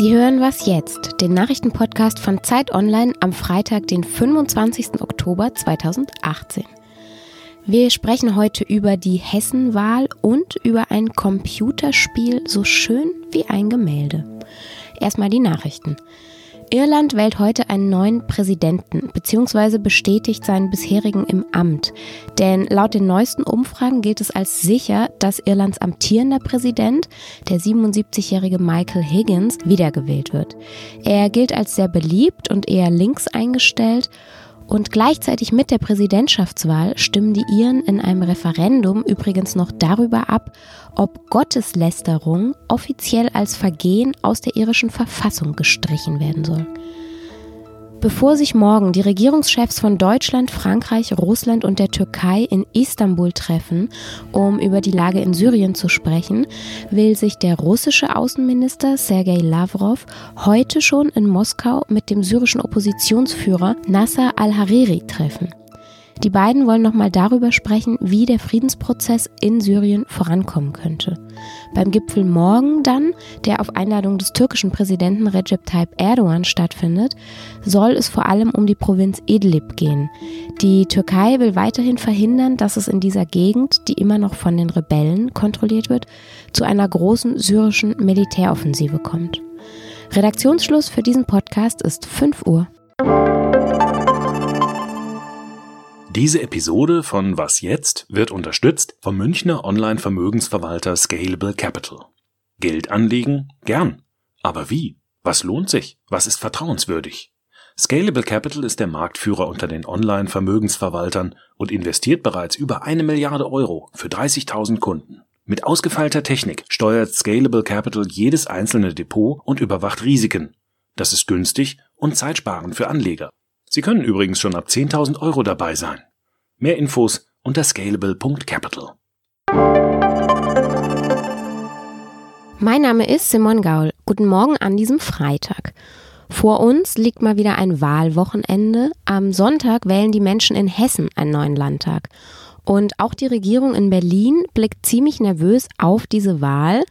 Sie hören was jetzt, den Nachrichtenpodcast von Zeit Online am Freitag, den 25. Oktober 2018. Wir sprechen heute über die Hessenwahl und über ein Computerspiel so schön wie ein Gemälde. Erstmal die Nachrichten. Irland wählt heute einen neuen Präsidenten bzw. bestätigt seinen bisherigen im Amt. Denn laut den neuesten Umfragen gilt es als sicher, dass Irlands amtierender Präsident, der 77-jährige Michael Higgins, wiedergewählt wird. Er gilt als sehr beliebt und eher links eingestellt und gleichzeitig mit der Präsidentschaftswahl stimmen die Iren in einem Referendum übrigens noch darüber ab, ob Gotteslästerung offiziell als Vergehen aus der irischen Verfassung gestrichen werden soll. Bevor sich morgen die Regierungschefs von Deutschland, Frankreich, Russland und der Türkei in Istanbul treffen, um über die Lage in Syrien zu sprechen, will sich der russische Außenminister Sergei Lavrov heute schon in Moskau mit dem syrischen Oppositionsführer Nasser al-Hariri treffen. Die beiden wollen nochmal darüber sprechen, wie der Friedensprozess in Syrien vorankommen könnte. Beim Gipfel morgen dann, der auf Einladung des türkischen Präsidenten Recep Tayyip Erdogan stattfindet, soll es vor allem um die Provinz Idlib gehen. Die Türkei will weiterhin verhindern, dass es in dieser Gegend, die immer noch von den Rebellen kontrolliert wird, zu einer großen syrischen Militäroffensive kommt. Redaktionsschluss für diesen Podcast ist 5 Uhr. Diese Episode von Was jetzt wird unterstützt vom Münchner Online-Vermögensverwalter Scalable Capital. Geld anlegen? Gern. Aber wie? Was lohnt sich? Was ist vertrauenswürdig? Scalable Capital ist der Marktführer unter den Online-Vermögensverwaltern und investiert bereits über eine Milliarde Euro für 30.000 Kunden. Mit ausgefeilter Technik steuert Scalable Capital jedes einzelne Depot und überwacht Risiken. Das ist günstig und zeitsparend für Anleger. Sie können übrigens schon ab 10.000 Euro dabei sein. Mehr Infos unter scalable.capital. Mein Name ist Simon Gaul. Guten Morgen an diesem Freitag. Vor uns liegt mal wieder ein Wahlwochenende. Am Sonntag wählen die Menschen in Hessen einen neuen Landtag. Und auch die Regierung in Berlin blickt ziemlich nervös auf diese Wahl.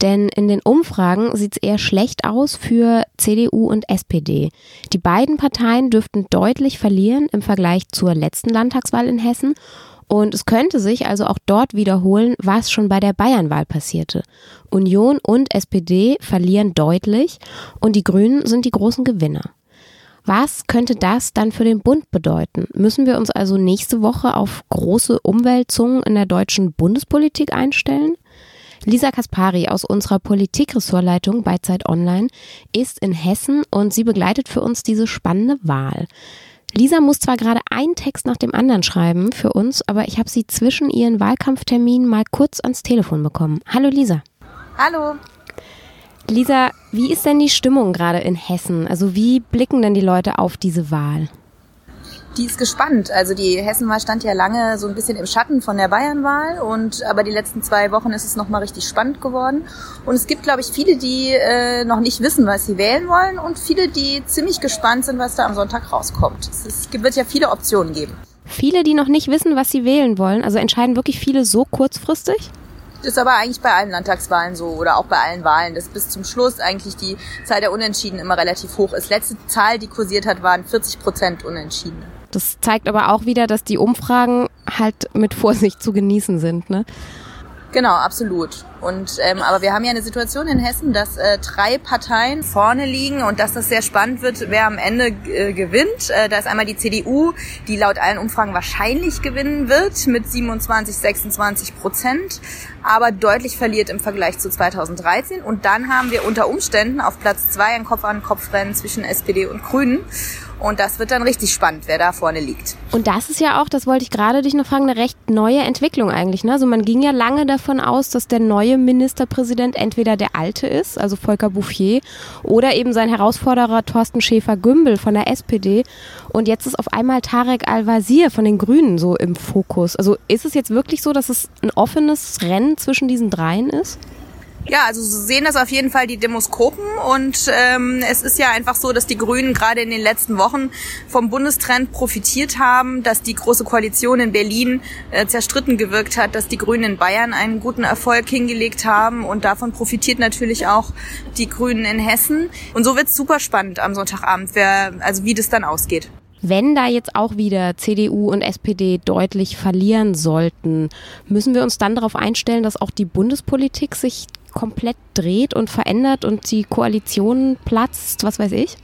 Denn in den Umfragen sieht es eher schlecht aus für CDU und SPD. Die beiden Parteien dürften deutlich verlieren im Vergleich zur letzten Landtagswahl in Hessen. Und es könnte sich also auch dort wiederholen, was schon bei der Bayernwahl passierte. Union und SPD verlieren deutlich und die Grünen sind die großen Gewinner. Was könnte das dann für den Bund bedeuten? Müssen wir uns also nächste Woche auf große Umwälzungen in der deutschen Bundespolitik einstellen? Lisa Kaspari aus unserer Politikressortleitung bei Zeit Online ist in Hessen und sie begleitet für uns diese spannende Wahl. Lisa muss zwar gerade einen Text nach dem anderen schreiben für uns, aber ich habe sie zwischen ihren Wahlkampfterminen mal kurz ans Telefon bekommen. Hallo Lisa. Hallo. Lisa, wie ist denn die Stimmung gerade in Hessen? Also wie blicken denn die Leute auf diese Wahl? Die ist gespannt. Also die Hessenwahl stand ja lange so ein bisschen im Schatten von der Bayernwahl und aber die letzten zwei Wochen ist es nochmal richtig spannend geworden. Und es gibt, glaube ich, viele, die äh, noch nicht wissen, was sie wählen wollen und viele, die ziemlich gespannt sind, was da am Sonntag rauskommt. Es, ist, es wird ja viele Optionen geben. Viele, die noch nicht wissen, was sie wählen wollen, also entscheiden wirklich viele so kurzfristig? Das ist aber eigentlich bei allen Landtagswahlen so oder auch bei allen Wahlen, dass bis zum Schluss eigentlich die Zahl der Unentschieden immer relativ hoch ist. Letzte Zahl, die kursiert hat, waren 40 Prozent Unentschieden. Das zeigt aber auch wieder, dass die Umfragen halt mit Vorsicht zu genießen sind. Ne? Genau, absolut. Und ähm, aber wir haben ja eine Situation in Hessen, dass äh, drei Parteien vorne liegen und dass das sehr spannend wird, wer am Ende äh, gewinnt. Äh, da ist einmal die CDU, die laut allen Umfragen wahrscheinlich gewinnen wird mit 27, 26 Prozent, aber deutlich verliert im Vergleich zu 2013. Und dann haben wir unter Umständen auf Platz zwei ein Kopf-an-Kopf-Rennen zwischen SPD und Grünen. Und das wird dann richtig spannend, wer da vorne liegt. Und das ist ja auch, das wollte ich gerade dich noch fragen, eine recht neue Entwicklung eigentlich. Ne? Also man ging ja lange davon aus, dass der neue Ministerpräsident entweder der alte ist, also Volker Bouffier, oder eben sein Herausforderer Thorsten Schäfer-Gümbel von der SPD. Und jetzt ist auf einmal Tarek Al-Wazir von den Grünen so im Fokus. Also ist es jetzt wirklich so, dass es ein offenes Rennen zwischen diesen dreien ist? Ja, also so sehen das auf jeden Fall die Demoskopen und ähm, es ist ja einfach so, dass die Grünen gerade in den letzten Wochen vom Bundestrend profitiert haben, dass die Große Koalition in Berlin äh, zerstritten gewirkt hat, dass die Grünen in Bayern einen guten Erfolg hingelegt haben und davon profitiert natürlich auch die Grünen in Hessen. Und so wird's super spannend am Sonntagabend, wer, also wie das dann ausgeht. Wenn da jetzt auch wieder CDU und SPD deutlich verlieren sollten, müssen wir uns dann darauf einstellen, dass auch die Bundespolitik sich komplett dreht und verändert und die Koalition platzt, was weiß ich?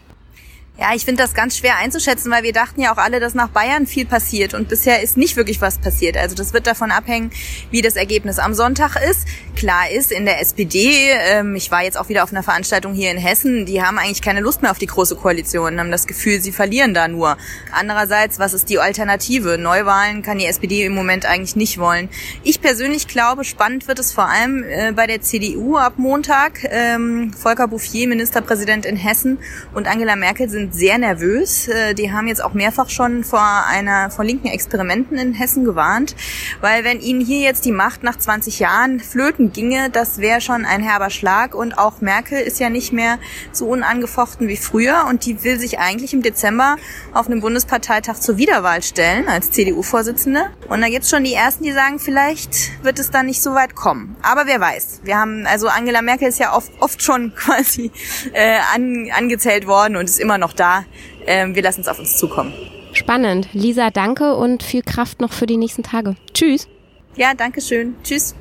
Ja, ich finde das ganz schwer einzuschätzen, weil wir dachten ja auch alle, dass nach Bayern viel passiert und bisher ist nicht wirklich was passiert. Also das wird davon abhängen, wie das Ergebnis am Sonntag ist. Klar ist, in der SPD, ähm, ich war jetzt auch wieder auf einer Veranstaltung hier in Hessen, die haben eigentlich keine Lust mehr auf die große Koalition, haben das Gefühl, sie verlieren da nur. Andererseits, was ist die Alternative? Neuwahlen kann die SPD im Moment eigentlich nicht wollen. Ich persönlich glaube, spannend wird es vor allem äh, bei der CDU ab Montag. Ähm, Volker Bouffier, Ministerpräsident in Hessen und Angela Merkel sind sind sehr nervös. Äh, die haben jetzt auch mehrfach schon vor einer, vor linken Experimenten in Hessen gewarnt, weil wenn ihnen hier jetzt die Macht nach 20 Jahren flöten ginge, das wäre schon ein herber Schlag und auch Merkel ist ja nicht mehr so unangefochten wie früher und die will sich eigentlich im Dezember auf einem Bundesparteitag zur Wiederwahl stellen als CDU-Vorsitzende. Und da gibt's schon die ersten, die sagen, vielleicht wird es dann nicht so weit kommen. Aber wer weiß. Wir haben, also Angela Merkel ist ja oft, oft schon quasi äh, an, angezählt worden und ist immer noch da. Ähm, wir lassen es auf uns zukommen. Spannend. Lisa, danke und viel Kraft noch für die nächsten Tage. Tschüss. Ja, danke schön. Tschüss.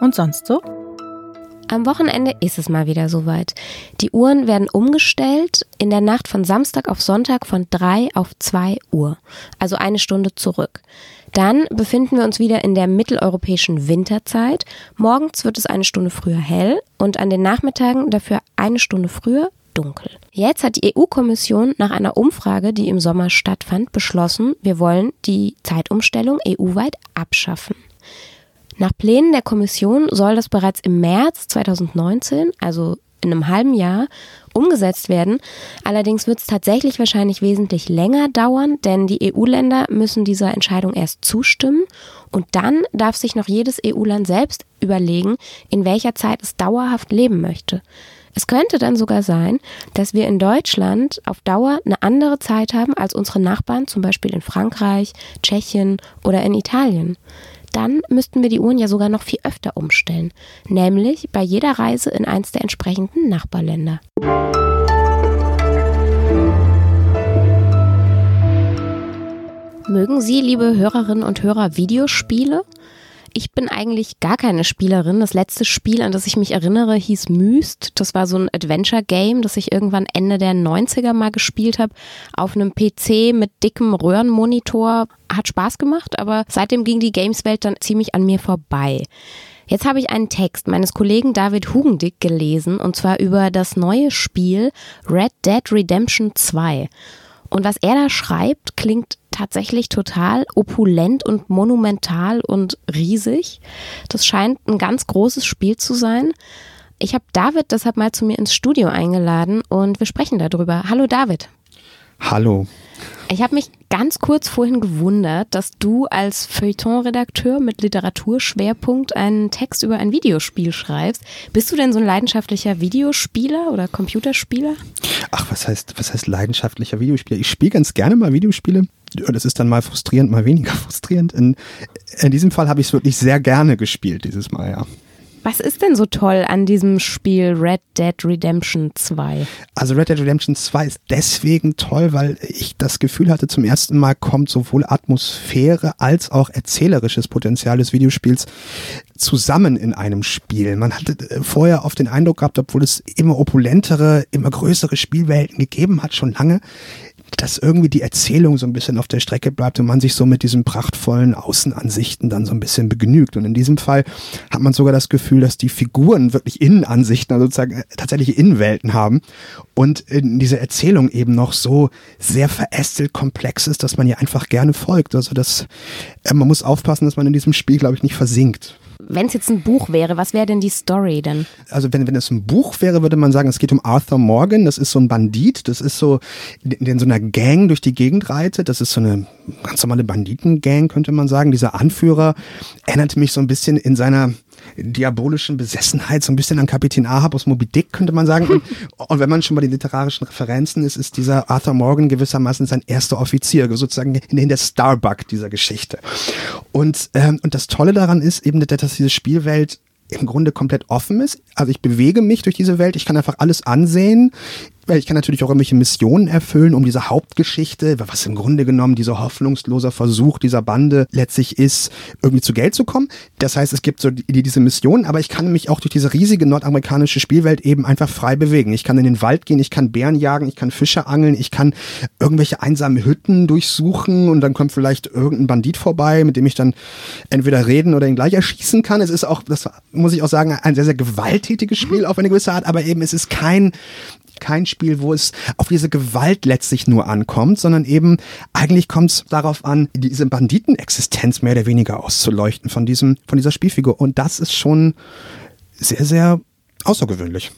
Und sonst so? Am Wochenende ist es mal wieder soweit. Die Uhren werden umgestellt in der Nacht von Samstag auf Sonntag von 3 auf 2 Uhr, also eine Stunde zurück. Dann befinden wir uns wieder in der mitteleuropäischen Winterzeit. Morgens wird es eine Stunde früher hell und an den Nachmittagen dafür eine Stunde früher dunkel. Jetzt hat die EU-Kommission nach einer Umfrage, die im Sommer stattfand, beschlossen, wir wollen die Zeitumstellung EU-weit abschaffen. Nach Plänen der Kommission soll das bereits im März 2019, also in einem halben Jahr, umgesetzt werden. Allerdings wird es tatsächlich wahrscheinlich wesentlich länger dauern, denn die EU-Länder müssen dieser Entscheidung erst zustimmen und dann darf sich noch jedes EU-Land selbst überlegen, in welcher Zeit es dauerhaft leben möchte. Es könnte dann sogar sein, dass wir in Deutschland auf Dauer eine andere Zeit haben als unsere Nachbarn, zum Beispiel in Frankreich, Tschechien oder in Italien dann müssten wir die Uhren ja sogar noch viel öfter umstellen, nämlich bei jeder Reise in eins der entsprechenden Nachbarländer. Mögen Sie, liebe Hörerinnen und Hörer, Videospiele? Ich bin eigentlich gar keine Spielerin. Das letzte Spiel, an das ich mich erinnere, hieß Myst. Das war so ein Adventure-Game, das ich irgendwann Ende der 90er mal gespielt habe. Auf einem PC mit dickem Röhrenmonitor. Hat Spaß gemacht, aber seitdem ging die Games-Welt dann ziemlich an mir vorbei. Jetzt habe ich einen Text meines Kollegen David Hugendick gelesen und zwar über das neue Spiel Red Dead Redemption 2. Und was er da schreibt, klingt tatsächlich total opulent und monumental und riesig. Das scheint ein ganz großes Spiel zu sein. Ich habe David deshalb mal zu mir ins Studio eingeladen und wir sprechen darüber. Hallo David. Hallo. Ich habe mich ganz kurz vorhin gewundert, dass du als Feuilleton-Redakteur mit Literaturschwerpunkt einen Text über ein Videospiel schreibst. Bist du denn so ein leidenschaftlicher Videospieler oder Computerspieler? Ach, was heißt, was heißt leidenschaftlicher Videospieler? Ich spiele ganz gerne mal Videospiele. Das ist dann mal frustrierend, mal weniger frustrierend. In, in diesem Fall habe ich es wirklich sehr gerne gespielt, dieses Mal, ja. Was ist denn so toll an diesem Spiel Red Dead Redemption 2? Also Red Dead Redemption 2 ist deswegen toll, weil ich das Gefühl hatte, zum ersten Mal kommt sowohl Atmosphäre als auch erzählerisches Potenzial des Videospiels zusammen in einem Spiel. Man hatte äh, vorher oft den Eindruck gehabt, obwohl es immer opulentere, immer größere Spielwelten gegeben hat, schon lange, dass irgendwie die Erzählung so ein bisschen auf der Strecke bleibt und man sich so mit diesen prachtvollen Außenansichten dann so ein bisschen begnügt. Und in diesem Fall hat man sogar das Gefühl, dass die Figuren wirklich Innenansichten, also sozusagen äh, tatsächliche Innenwelten haben und in diese Erzählung eben noch so sehr verästelt komplex ist, dass man ihr einfach gerne folgt. Also das, äh, man muss aufpassen, dass man in diesem Spiel, glaube ich, nicht versinkt. Wenn es jetzt ein Buch wäre, was wäre denn die Story denn? Also wenn, wenn es ein Buch wäre, würde man sagen, es geht um Arthur Morgan. Das ist so ein Bandit. Das ist so, der in so einer Gang durch die Gegend reitet. Das ist so eine ganz normale Banditengang, könnte man sagen. Dieser Anführer erinnert mich so ein bisschen in seiner diabolischen Besessenheit, so ein bisschen an Kapitän Ahab aus Moby Dick, könnte man sagen. Und, und wenn man schon bei den literarischen Referenzen ist, ist dieser Arthur Morgan gewissermaßen sein erster Offizier, sozusagen in der Starbuck dieser Geschichte. Und, ähm, und das Tolle daran ist eben, dass diese Spielwelt im Grunde komplett offen ist. Also ich bewege mich durch diese Welt, ich kann einfach alles ansehen. Ich kann natürlich auch irgendwelche Missionen erfüllen, um diese Hauptgeschichte, was im Grunde genommen dieser hoffnungsloser Versuch dieser Bande letztlich ist, irgendwie zu Geld zu kommen. Das heißt, es gibt so die, diese Missionen, aber ich kann mich auch durch diese riesige nordamerikanische Spielwelt eben einfach frei bewegen. Ich kann in den Wald gehen, ich kann Bären jagen, ich kann Fische angeln, ich kann irgendwelche einsame Hütten durchsuchen und dann kommt vielleicht irgendein Bandit vorbei, mit dem ich dann entweder reden oder ihn gleich erschießen kann. Es ist auch, das muss ich auch sagen, ein sehr, sehr gewalttätiges Spiel auf eine gewisse Art, aber eben es ist kein kein Spiel, wo es auf diese Gewalt letztlich nur ankommt, sondern eben eigentlich kommt es darauf an, diese Banditenexistenz mehr oder weniger auszuleuchten von diesem, von dieser Spielfigur. Und das ist schon sehr, sehr außergewöhnlich.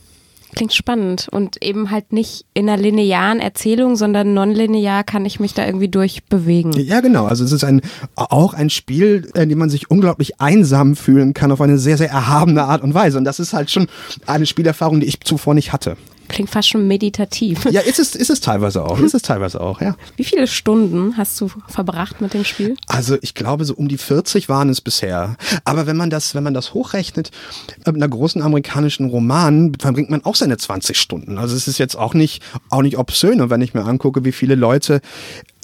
Klingt spannend und eben halt nicht in einer linearen Erzählung, sondern nonlinear kann ich mich da irgendwie durchbewegen. Ja, genau. Also es ist ein, auch ein Spiel, in dem man sich unglaublich einsam fühlen kann auf eine sehr, sehr erhabene Art und Weise. Und das ist halt schon eine Spielerfahrung, die ich zuvor nicht hatte. Klingt fast schon meditativ. Ja, ist es, ist es teilweise auch. Ist es teilweise auch, ja. Wie viele Stunden hast du verbracht mit dem Spiel? Also ich glaube, so um die 40 waren es bisher. Aber wenn man das, wenn man das hochrechnet, mit einer großen amerikanischen Roman verbringt man auch seine 20 Stunden. Also es ist jetzt auch nicht, auch nicht obszön. Und wenn ich mir angucke, wie viele Leute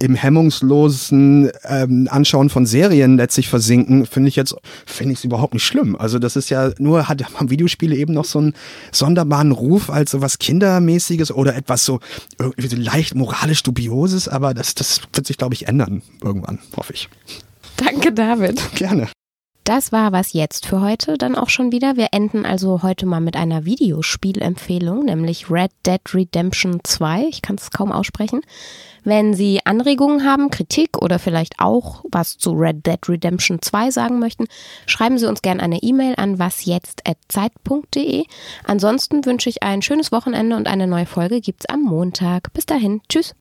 im hemmungslosen ähm, Anschauen von Serien letztlich versinken, finde ich jetzt, finde ich es überhaupt nicht schlimm. Also das ist ja nur, hat haben Videospiele eben noch so einen sonderbaren Ruf als so was Kindermäßiges oder etwas so irgendwie so leicht moralisch dubioses, aber das, das wird sich, glaube ich, ändern irgendwann, hoffe ich. Danke, David. Gerne. Das war was jetzt für heute dann auch schon wieder. Wir enden also heute mal mit einer Videospielempfehlung, nämlich Red Dead Redemption 2. Ich kann es kaum aussprechen. Wenn Sie Anregungen haben, Kritik oder vielleicht auch was zu Red Dead Redemption 2 sagen möchten, schreiben Sie uns gerne eine E-Mail an wasjetzt@zeit.de. Ansonsten wünsche ich ein schönes Wochenende und eine neue Folge gibt's am Montag. Bis dahin, tschüss.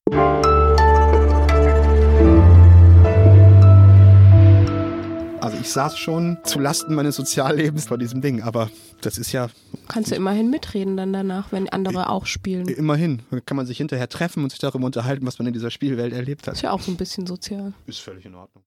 Also ich saß schon zu Lasten meines Soziallebens vor diesem Ding, aber das ist ja. Kannst du immerhin mitreden dann danach, wenn andere auch spielen. Immerhin. Kann man sich hinterher treffen und sich darüber unterhalten, was man in dieser Spielwelt erlebt hat. Ist ja auch so ein bisschen sozial. Ist völlig in Ordnung.